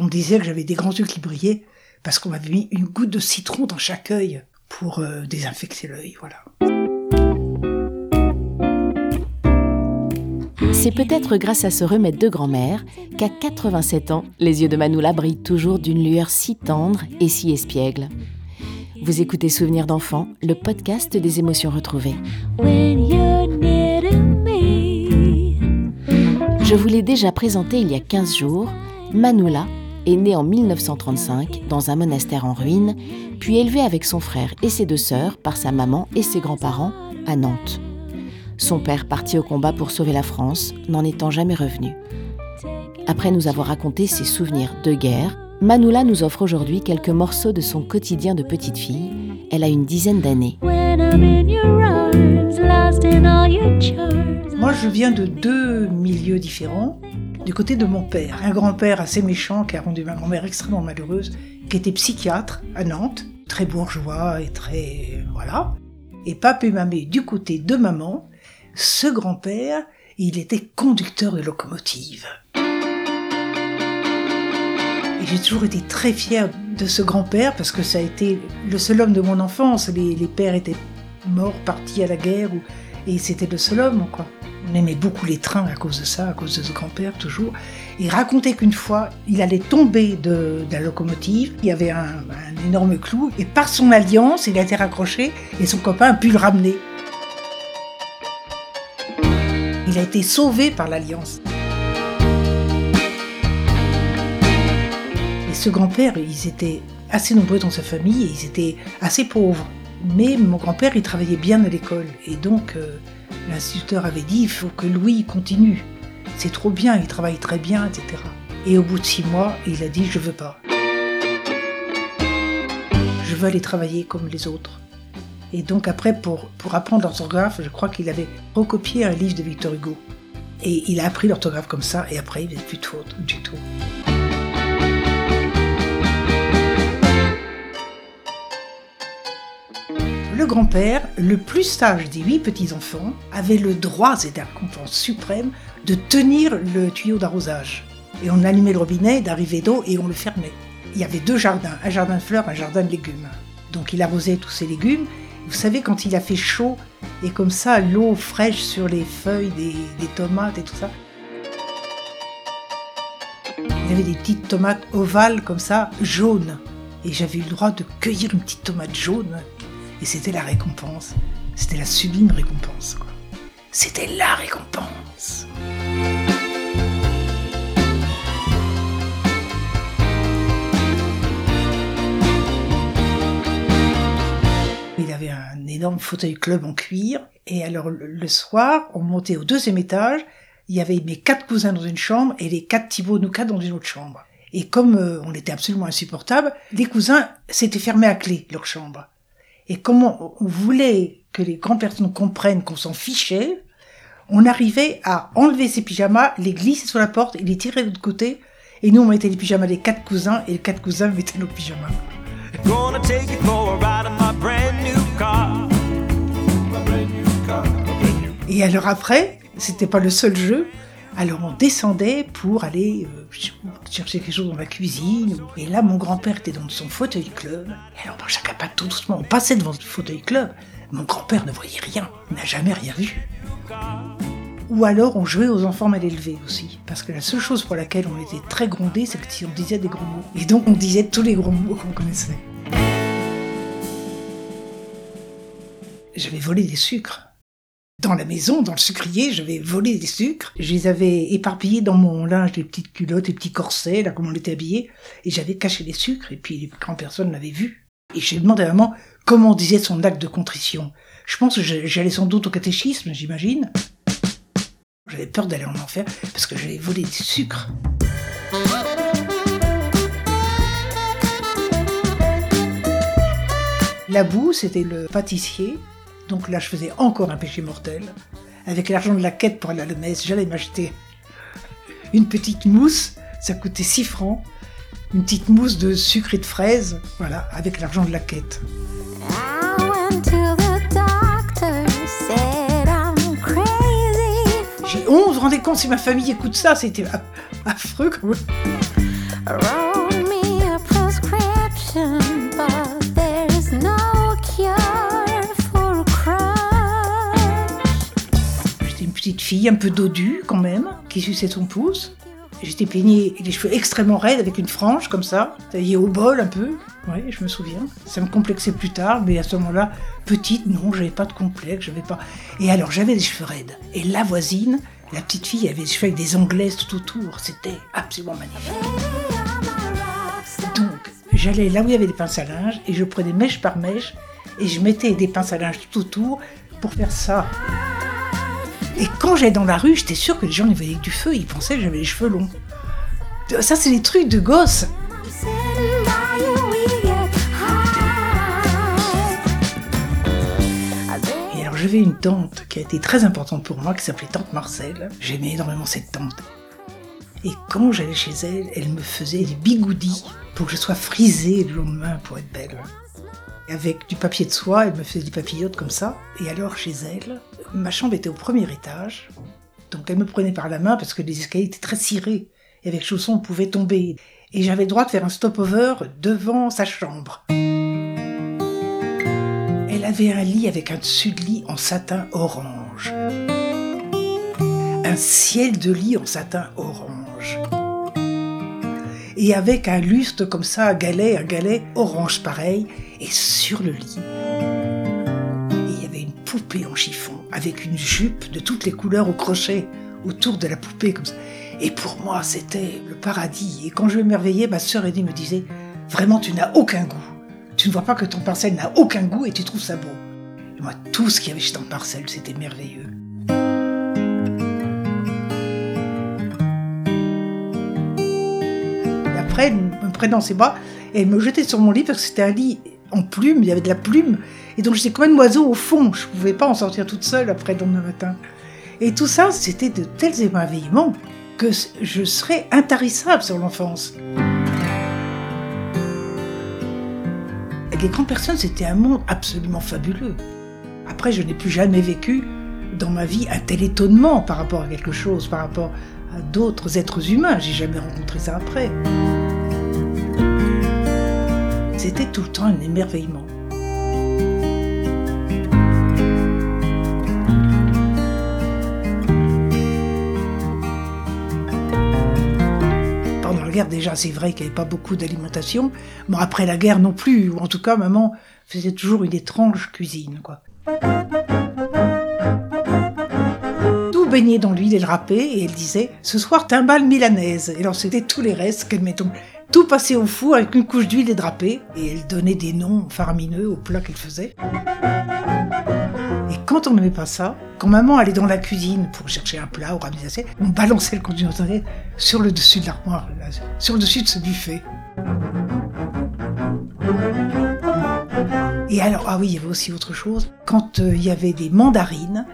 On me disait que j'avais des grands yeux qui brillaient parce qu'on m'avait mis une goutte de citron dans chaque œil pour euh, désinfecter l'œil, voilà. C'est peut-être grâce à ce remède de grand-mère qu'à 87 ans, les yeux de Manoula brillent toujours d'une lueur si tendre et si espiègle. Vous écoutez Souvenirs d'enfant, le podcast des émotions retrouvées. Je vous l'ai déjà présenté il y a 15 jours, Manoula est née en 1935 dans un monastère en ruine, puis élevée avec son frère et ses deux sœurs par sa maman et ses grands-parents à Nantes. Son père partit au combat pour sauver la France, n'en étant jamais revenu. Après nous avoir raconté ses souvenirs de guerre, Manoula nous offre aujourd'hui quelques morceaux de son quotidien de petite fille. Elle a une dizaine d'années. Moi, je viens de deux milieux différents du côté de mon père. Un grand-père assez méchant qui a rendu ma grand-mère extrêmement malheureuse, qui était psychiatre à Nantes, très bourgeois et très... voilà. Et papa et mamie du côté de maman, ce grand-père, il était conducteur de locomotive. Et j'ai toujours été très fière de ce grand-père parce que ça a été le seul homme de mon enfance. Les, pères étaient morts, partis à la guerre, et c'était le seul homme, quoi. On aimait beaucoup les trains à cause de ça, à cause de ce grand-père toujours. Il racontait qu'une fois, il allait tomber de, la locomotive, il y avait un, énorme clou, et par son alliance, il a été raccroché, et son copain a pu le ramener. Il a été sauvé par l'alliance. Et ce grand-père, ils étaient assez nombreux dans sa famille, et ils étaient assez pauvres. Mais mon grand-père, il travaillait bien à l'école, et donc... Euh, L'instituteur avait dit il faut que Louis continue. C'est trop bien, il travaille très bien, etc. Et au bout de six mois, il a dit je veux pas. Je veux aller travailler comme les autres. Et donc après, pour, pour apprendre l'orthographe, je crois qu'il avait recopié un livre de Victor Hugo. Et il a appris l'orthographe comme ça, et après, il faisait plus de faute du tout. Grand-père, le plus sage des huit petits-enfants, avait le droit, c'était la récompense suprême, de tenir le tuyau d'arrosage. Et on allumait le robinet d'arrivée d'eau et on le fermait. Il y avait deux jardins, un jardin de fleurs, un jardin de légumes. Donc il arrosait tous ces légumes. Vous savez, quand il a fait chaud et comme ça, l'eau fraîche sur les feuilles des, des tomates et tout ça, il y avait des petites tomates ovales comme ça, jaunes. Et j'avais eu le droit de cueillir une petite tomate jaune et c'était la récompense. C'était la sublime récompense. C'était la récompense. Il avait un énorme fauteuil club en cuir. Et alors le soir, on montait au deuxième étage. Il y avait mes quatre cousins dans une chambre et les quatre Thibaut Nouka dans une autre chambre. Et comme euh, on était absolument insupportable, les cousins s'étaient fermés à clé leur chambre. Et comment on voulait que les grandes personnes comprennent qu'on s'en fichait, on arrivait à enlever ses pyjamas, les glisser sur la porte et les tirer de l'autre côté. Et nous, on mettait les pyjamas des quatre cousins et les quatre cousins mettaient nos pyjamas. Et alors après, c'était pas le seul jeu. Alors on descendait pour aller euh, chercher quelque chose dans la cuisine. Et là, mon grand-père était dans son fauteuil club. Et alors, chacun pas tout doucement, on passait devant le fauteuil club. Mon grand-père ne voyait rien, n'a jamais rien vu. Ou alors on jouait aux enfants mal élevés aussi. Parce que la seule chose pour laquelle on était très grondé, c'est que si on disait des gros mots. Et donc on disait tous les gros mots qu'on connaissait. J'avais volé des sucres dans la maison, dans le sucrier, j'avais volé des sucres. Je les avais éparpillés dans mon linge, les petites culottes, les petits corsets, là, comme on était habillé. Et j'avais caché les sucres, et puis les grandes personnes l'avaient vu. Et j'ai demandé à maman comment on disait son acte de contrition. Je pense que j'allais sans doute au catéchisme, j'imagine. J'avais peur d'aller en enfer, parce que j'avais volé des sucres. La boue, c'était le pâtissier donc là, je faisais encore un péché mortel. Avec l'argent de la quête pour aller à la messe, j'allais m'acheter une petite mousse. Ça coûtait 6 francs. Une petite mousse de sucre et de fraises. Voilà, avec l'argent de la quête. J'ai honte, vous vous rendez compte si ma famille écoute ça, c'était affreux. Quand même. Fille un peu dodue quand même, qui suçait son pouce. J'étais peignée les cheveux extrêmement raides avec une frange comme ça, taillée au bol un peu. Oui, je me souviens. Ça me complexait plus tard, mais à ce moment-là, petite, non, j'avais pas de complexe, j'avais pas. Et alors j'avais des cheveux raides. Et la voisine, la petite fille, avait des cheveux avec des anglaises tout autour. C'était absolument magnifique. Donc, j'allais là où il y avait des pinces à linge et je prenais mèche par mèche et je mettais des pinces à linge tout autour pour faire ça. Et quand j'allais dans la rue, j'étais sûre que les gens y voyaient du feu, ils pensaient que j'avais les cheveux longs. Ça, c'est des trucs de gosse. Et alors, j'avais une tante qui a été très importante pour moi, qui s'appelait Tante Marcel. J'aimais énormément cette tante. Et quand j'allais chez elle, elle me faisait des bigoudis pour que je sois frisée le lendemain pour être belle. Avec du papier de soie, elle me faisait des papillotes comme ça. Et alors, chez elle, ma chambre était au premier étage. Donc, elle me prenait par la main parce que les escaliers étaient très cirés. Et avec chaussons, on pouvait tomber. Et j'avais le droit de faire un stop-over devant sa chambre. Elle avait un lit avec un dessus de lit en satin orange. Un ciel de lit en satin orange et avec un lustre comme ça, un galet, un galet orange pareil, et sur le lit, il y avait une poupée en chiffon, avec une jupe de toutes les couleurs au crochet, autour de la poupée comme ça. Et pour moi, c'était le paradis. Et quand je m'émerveillais, ma sœur Eddie me disait, vraiment, tu n'as aucun goût. Tu ne vois pas que ton parcelle n'a aucun goût et tu trouves ça beau. Et moi, tout ce qu'il y avait chez ton parcelle, c'était merveilleux. elle me prenait dans ses bras et elle me jetait sur mon lit parce que c'était un lit en plume, il y avait de la plume. Et donc j'étais comme un oiseau au fond, je ne pouvais pas en sortir toute seule après le lendemain matin. Et tout ça, c'était de tels émerveillements que je serais intarissable sur l'enfance. Les grandes personnes, c'était un monde absolument fabuleux. Après, je n'ai plus jamais vécu dans ma vie un tel étonnement par rapport à quelque chose, par rapport à d'autres êtres humains. J'ai jamais rencontré ça après. C'était tout le temps un émerveillement. Pendant la guerre, déjà, c'est vrai qu'il n'y avait pas beaucoup d'alimentation. Bon, après la guerre non plus. Ou en tout cas, maman faisait toujours une étrange cuisine, quoi. Tout baignait dans l'huile et le râpé, et elle disait Ce soir, timbale milanaise. Et alors, c'était tous les restes qu'elle mettait tout passait au four avec une couche d'huile et drapée, et elle donnait des noms faramineux aux plats qu'elle faisait. Et quand on n'aimait pas ça, quand maman allait dans la cuisine pour chercher un plat ou ramener on balançait le contenu sur le dessus de l'armoire, sur le dessus de ce buffet. Et alors, ah oui, il y avait aussi autre chose. Quand euh, il y avait des mandarines,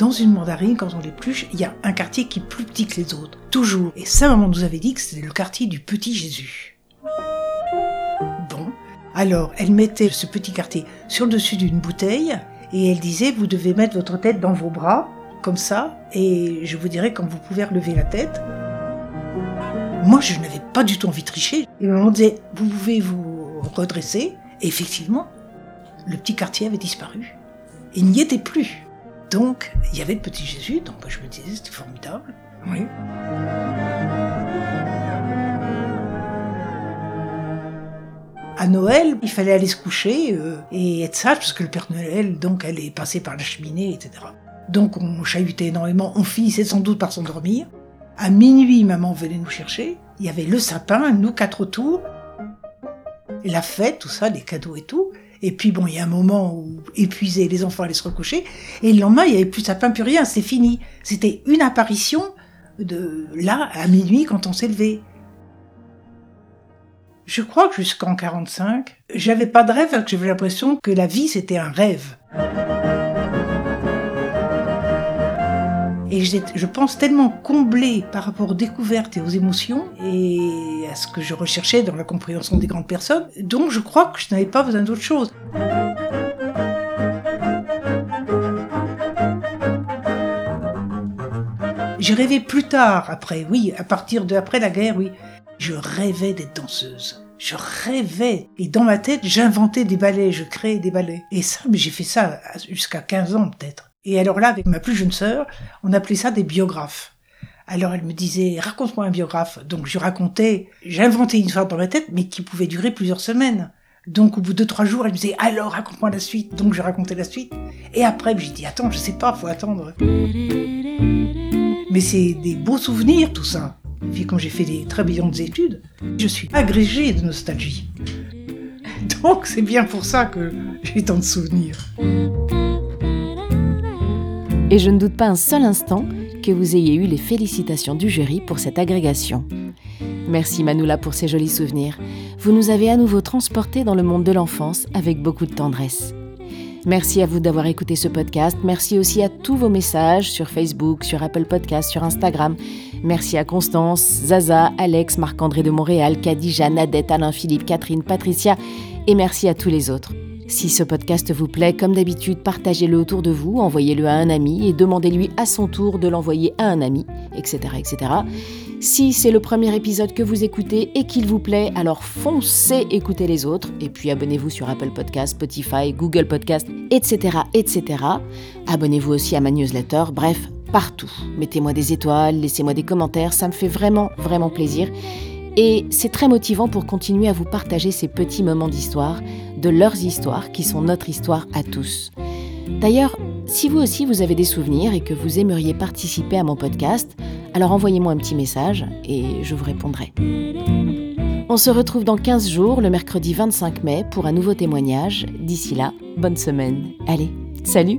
dans une mandarine, quand on l'épluche, il y a un quartier qui est plus petit que les autres. Toujours. Et ça, maman nous avait dit que c'était le quartier du petit Jésus. Bon. Alors, elle mettait ce petit quartier sur le dessus d'une bouteille et elle disait, vous devez mettre votre tête dans vos bras, comme ça, et je vous dirai quand vous pouvez relever la tête. Moi, je n'avais pas du tout envie de tricher. Et maman disait, vous pouvez vous redresser. Et effectivement, le petit quartier avait disparu. Il n'y était plus. Donc, il y avait le petit Jésus, donc je me disais, c'était formidable. Oui. À Noël, il fallait aller se coucher euh, et être sage parce que le Père Noël, donc, allait passer par la cheminée, etc. Donc, on chahutait énormément. On finissait sans doute par s'endormir. À minuit, maman venait nous chercher. Il y avait le sapin, nous quatre autour. La fête, tout ça, les cadeaux et tout. Et puis bon, il y a un moment où épuisé, les enfants allaient se recoucher, et le lendemain, il n'y avait plus de sapin, plus rien, c'est fini. C'était une apparition de là à minuit quand on s'est levé. Je crois que jusqu'en 45, j'avais pas de rêve, j'avais l'impression que la vie c'était un rêve. Et je pense tellement comblée par rapport aux découvertes et aux émotions et à ce que je recherchais dans la compréhension des grandes personnes, donc je crois que je n'avais pas besoin d'autre chose. J'ai rêvé plus tard, après, oui, à partir de après la guerre, oui. Je rêvais d'être danseuse. Je rêvais. Et dans ma tête, j'inventais des ballets, je créais des ballets. Et ça, j'ai fait ça jusqu'à 15 ans peut-être. Et alors là, avec ma plus jeune sœur, on appelait ça des biographes. Alors elle me disait, raconte-moi un biographe. Donc je racontais, j'inventais une histoire dans ma tête, mais qui pouvait durer plusieurs semaines. Donc au bout de trois jours, elle me disait, alors raconte-moi la suite. Donc je racontais la suite. Et après, j'ai dit, attends, je sais pas, faut attendre. Mais c'est des beaux souvenirs, tout ça. Et puis quand j'ai fait des très brillantes études, je suis agrégée de nostalgie. Donc c'est bien pour ça que j'ai tant de souvenirs. Et je ne doute pas un seul instant que vous ayez eu les félicitations du jury pour cette agrégation. Merci Manoula pour ces jolis souvenirs. Vous nous avez à nouveau transportés dans le monde de l'enfance avec beaucoup de tendresse. Merci à vous d'avoir écouté ce podcast. Merci aussi à tous vos messages sur Facebook, sur Apple Podcast, sur Instagram. Merci à Constance, Zaza, Alex, Marc-André de Montréal, Kadija, Nadette, Alain, Philippe, Catherine, Patricia et merci à tous les autres. Si ce podcast vous plaît, comme d'habitude, partagez-le autour de vous, envoyez-le à un ami et demandez-lui à son tour de l'envoyer à un ami, etc. etc. Si c'est le premier épisode que vous écoutez et qu'il vous plaît, alors foncez écouter les autres et puis abonnez-vous sur Apple Podcast, Spotify, Google Podcast, etc. etc. Abonnez-vous aussi à ma newsletter, bref, partout. Mettez-moi des étoiles, laissez-moi des commentaires, ça me fait vraiment, vraiment plaisir. Et c'est très motivant pour continuer à vous partager ces petits moments d'histoire, de leurs histoires qui sont notre histoire à tous. D'ailleurs, si vous aussi vous avez des souvenirs et que vous aimeriez participer à mon podcast, alors envoyez-moi un petit message et je vous répondrai. On se retrouve dans 15 jours, le mercredi 25 mai, pour un nouveau témoignage. D'ici là, bonne semaine. Allez, salut